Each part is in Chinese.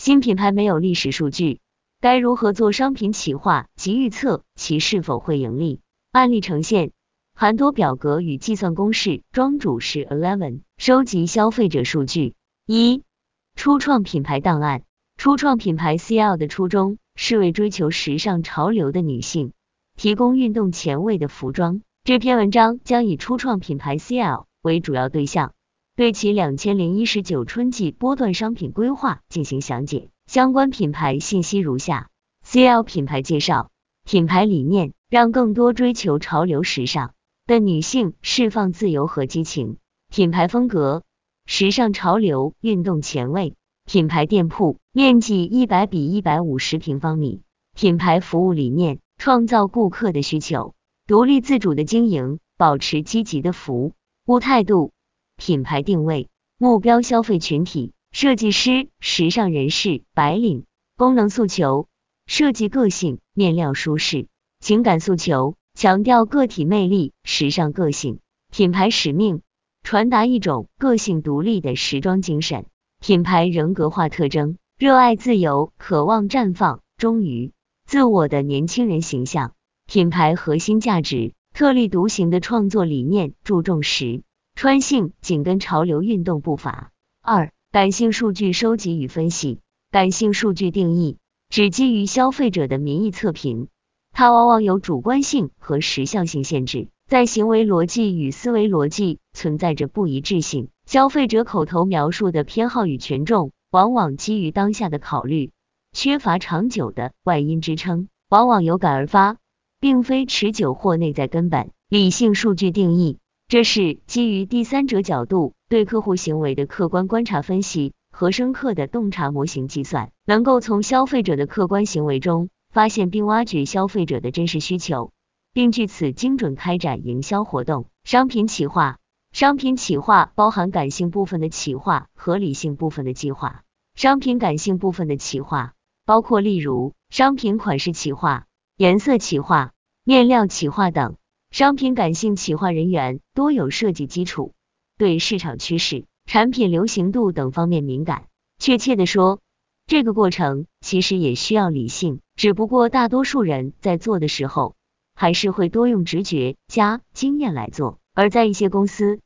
新品牌没有历史数据，该如何做商品企划及预测其是否会盈利？案例呈现。含多表格与计算公式，庄主是 Eleven。收集消费者数据。一、初创品牌档案。初创品牌 CL 的初衷是为追求时尚潮流的女性提供运动前卫的服装。这篇文章将以初创品牌 CL 为主要对象，对其两千零一十九春季波段商品规划进行详解。相关品牌信息如下：CL 品牌介绍，品牌理念让更多追求潮流时尚。的女性释放自由和激情，品牌风格时尚潮流、运动前卫。品牌店铺面积一百比一百五十平方米。品牌服务理念创造顾客的需求，独立自主的经营，保持积极的服务态度。品牌定位目标消费群体设计师、时尚人士、白领。功能诉求设计个性、面料舒适。情感诉求。强调个体魅力、时尚个性，品牌使命传达一种个性独立的时装精神。品牌人格化特征热爱自由、渴望绽放、忠于自我的年轻人形象。品牌核心价值特立独行的创作理念，注重实穿性，紧跟潮流运动步伐。二、感性数据收集与分析。感性数据定义只基于消费者的民意测评。它往往有主观性和时效性限制，在行为逻辑与思维逻辑存在着不一致性。消费者口头描述的偏好与权重，往往基于当下的考虑，缺乏长久的外因支撑，往往有感而发，并非持久或内在根本。理性数据定义，这是基于第三者角度对客户行为的客观观察分析和深刻的洞察模型计算，能够从消费者的客观行为中。发现并挖掘消费者的真实需求，并据此精准开展营销活动。商品企划，商品企划包含感性部分的企划和理性部分的计划。商品感性部分的企划包括例如商品款式企划、颜色企划、面料企划等。商品感性企划人员多有设计基础，对市场趋势、产品流行度等方面敏感。确切的说，这个过程其实也需要理性。只不过大多数人在做的时候，还是会多用直觉加经验来做，而在一些公司，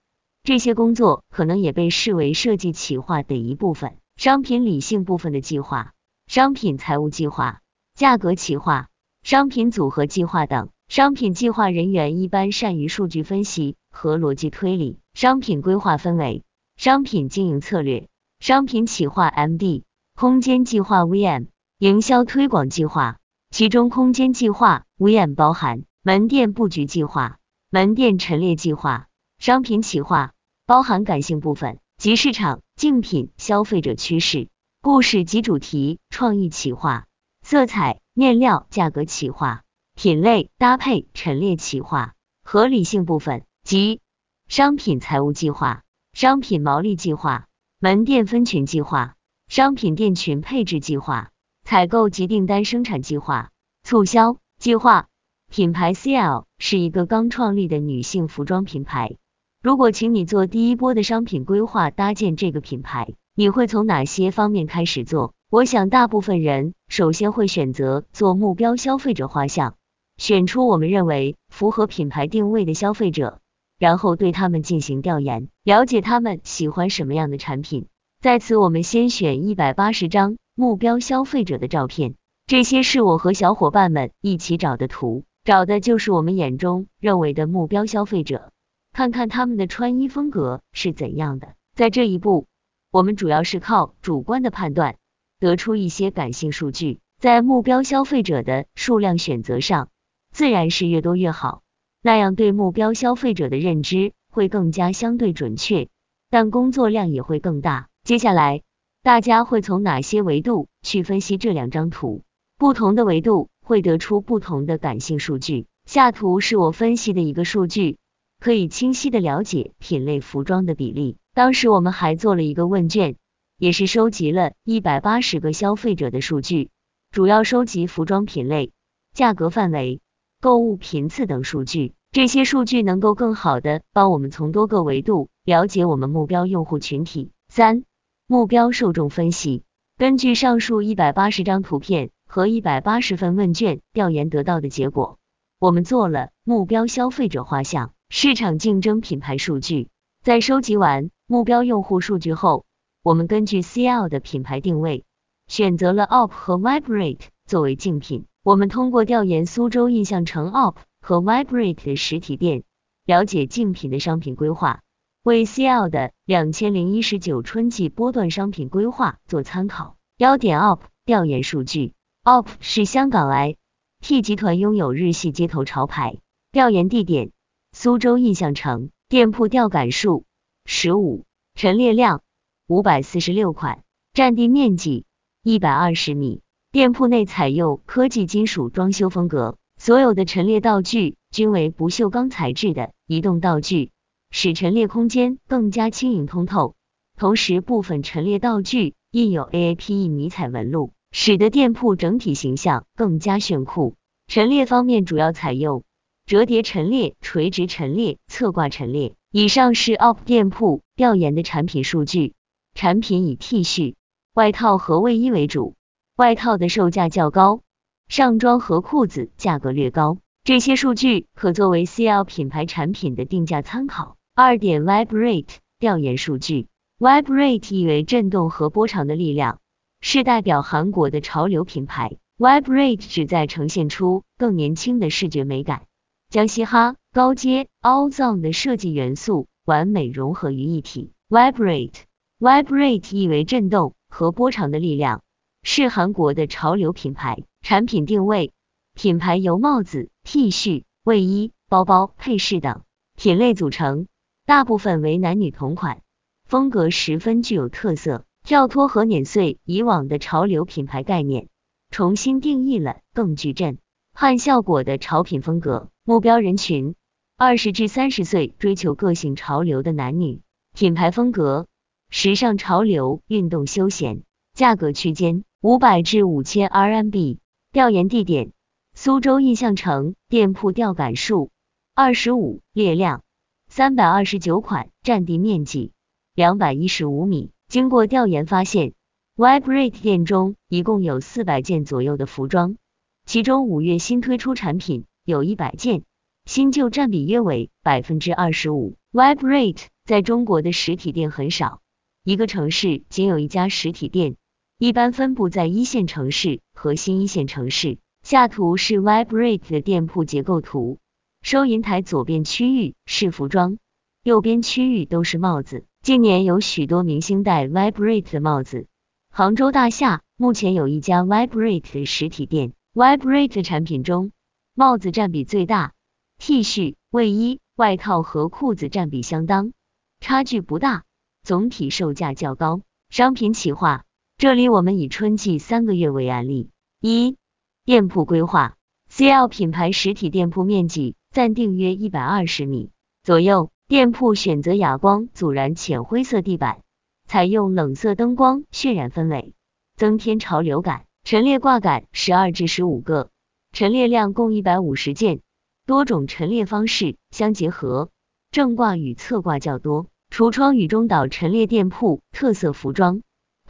这些工作可能也被视为设计企划的一部分。商品理性部分的计划、商品财务计划、价格企划、商品组合计划等。商品计划人员一般善于数据分析和逻辑推理。商品规划分为商品经营策略、商品企划 MD、空间计划 VM。营销推广计划，其中空间计划 VM 包含门店布局计划、门店陈列计划；商品企划包含感性部分，即市场、竞品、消费者趋势、故事及主题；创意企划、色彩、面料、价格企划、品类搭配、陈列企划；合理性部分，即商品财务计划、商品毛利计划、门店分群计划、商品店群配置计划。采购及订单生产计划、促销计划。品牌 CL 是一个刚创立的女性服装品牌。如果请你做第一波的商品规划，搭建这个品牌，你会从哪些方面开始做？我想大部分人首先会选择做目标消费者画像，选出我们认为符合品牌定位的消费者，然后对他们进行调研，了解他们喜欢什么样的产品。在此，我们先选一百八十张。目标消费者的照片，这些是我和小伙伴们一起找的图，找的就是我们眼中认为的目标消费者，看看他们的穿衣风格是怎样的。在这一步，我们主要是靠主观的判断，得出一些感性数据。在目标消费者的数量选择上，自然是越多越好，那样对目标消费者的认知会更加相对准确，但工作量也会更大。接下来。大家会从哪些维度去分析这两张图？不同的维度会得出不同的感性数据。下图是我分析的一个数据，可以清晰的了解品类服装的比例。当时我们还做了一个问卷，也是收集了一百八十个消费者的数据，主要收集服装品类、价格范围、购物频次等数据。这些数据能够更好的帮我们从多个维度了解我们目标用户群体。三目标受众分析，根据上述一百八十张图片和一百八十份问卷调研得到的结果，我们做了目标消费者画像、市场竞争品牌数据。在收集完目标用户数据后，我们根据 CL 的品牌定位，选择了 OP 和 Vibrate 作为竞品。我们通过调研苏州印象城 OP 和 Vibrate 的实体店，了解竞品的商品规划。为 CL 的两千零一十九春季波段商品规划做参考。幺点 OP 调研数据，OP 是香港 IT 集团拥有日系街头潮牌，调研地点苏州印象城，店铺调感数十五，陈列量五百四十六款，占地面积一百二十米，店铺内采用科技金属装修风格，所有的陈列道具均为不锈钢材质的移动道具。使陈列空间更加轻盈通透，同时部分陈列道具印有 AAPE 迷彩纹路，使得店铺整体形象更加炫酷。陈列方面主要采用折叠陈列、垂直陈列、侧挂陈列。以上是 OP 店铺调研的产品数据，产品以 T 恤、外套和卫衣为主，外套的售价较高，上装和裤子价格略高。这些数据可作为 CL 品牌产品的定价参考。二点 Vibrate 调研数据，Vibrate 意为震动和波长的力量，是代表韩国的潮流品牌。Vibrate 旨在呈现出更年轻的视觉美感，将嘻哈、高阶、凹藏的设计元素完美融合于一体。Vibrate Vibrate 意为震动和波长的力量，是韩国的潮流品牌。产品定位，品牌由帽子、T 恤、卫衣、包包、配饰等品类组成。大部分为男女同款，风格十分具有特色，跳脱和碾碎以往的潮流品牌概念，重新定义了更具震撼效果的潮品风格。目标人群：二十至三十岁，追求个性潮流的男女。品牌风格：时尚潮流、运动休闲。价格区间：五百至五千 RMB。调研地点：苏州印象城。店铺调感数：二十五。列量。三百二十九款，占地面积两百一十五米。经过调研发现，Vibrate 店中一共有四百件左右的服装，其中五月新推出产品有一百件，新旧占比约为百分之二十五。Vibrate 在中国的实体店很少，一个城市仅有一家实体店，一般分布在一线城市和新一线城市。下图是 Vibrate 的店铺结构图。收银台左边区域是服装，右边区域都是帽子。近年有许多明星戴 Vibrate 的帽子。杭州大厦目前有一家 Vibrate 的实体店。Vibrate 产品中，帽子占比最大，T 恤、卫衣、外套和裤子占比相当，差距不大，总体售价较高。商品企划，这里我们以春季三个月为案例。一、店铺规划，CL 品牌实体店铺面积。暂定约一百二十米左右，店铺选择哑光阻燃浅灰色地板，采用冷色灯光渲染氛围，增添潮流感。陈列挂杆十二至十五个，陈列量共一百五十件，多种陈列方式相结合，正挂与侧挂较多。橱窗与中岛陈列店铺特色服装，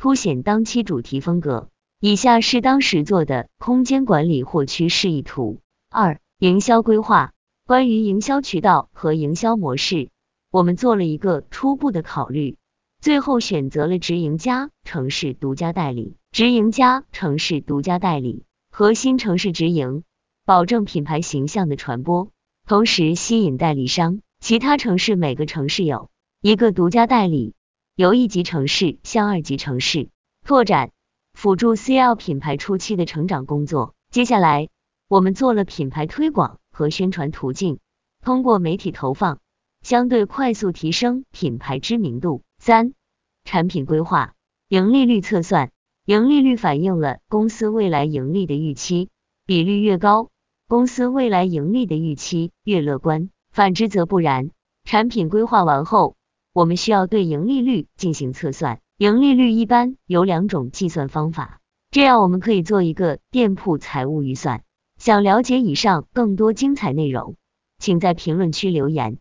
凸显当期主题风格。以下是当时做的空间管理或趋示意图。二、营销规划。关于营销渠道和营销模式，我们做了一个初步的考虑，最后选择了直营加城市独家代理，直营加城市独家代理，核心城市直营，保证品牌形象的传播，同时吸引代理商。其他城市每个城市有一个独家代理，由一级城市向二级城市拓展，辅助 CL 品牌初期的成长工作。接下来，我们做了品牌推广。和宣传途径，通过媒体投放，相对快速提升品牌知名度。三、产品规划，盈利率测算，盈利率反映了公司未来盈利的预期，比率越高，公司未来盈利的预期越乐观，反之则不然。产品规划完后，我们需要对盈利率进行测算，盈利率一般有两种计算方法，这样我们可以做一个店铺财务预算。想了解以上更多精彩内容，请在评论区留言。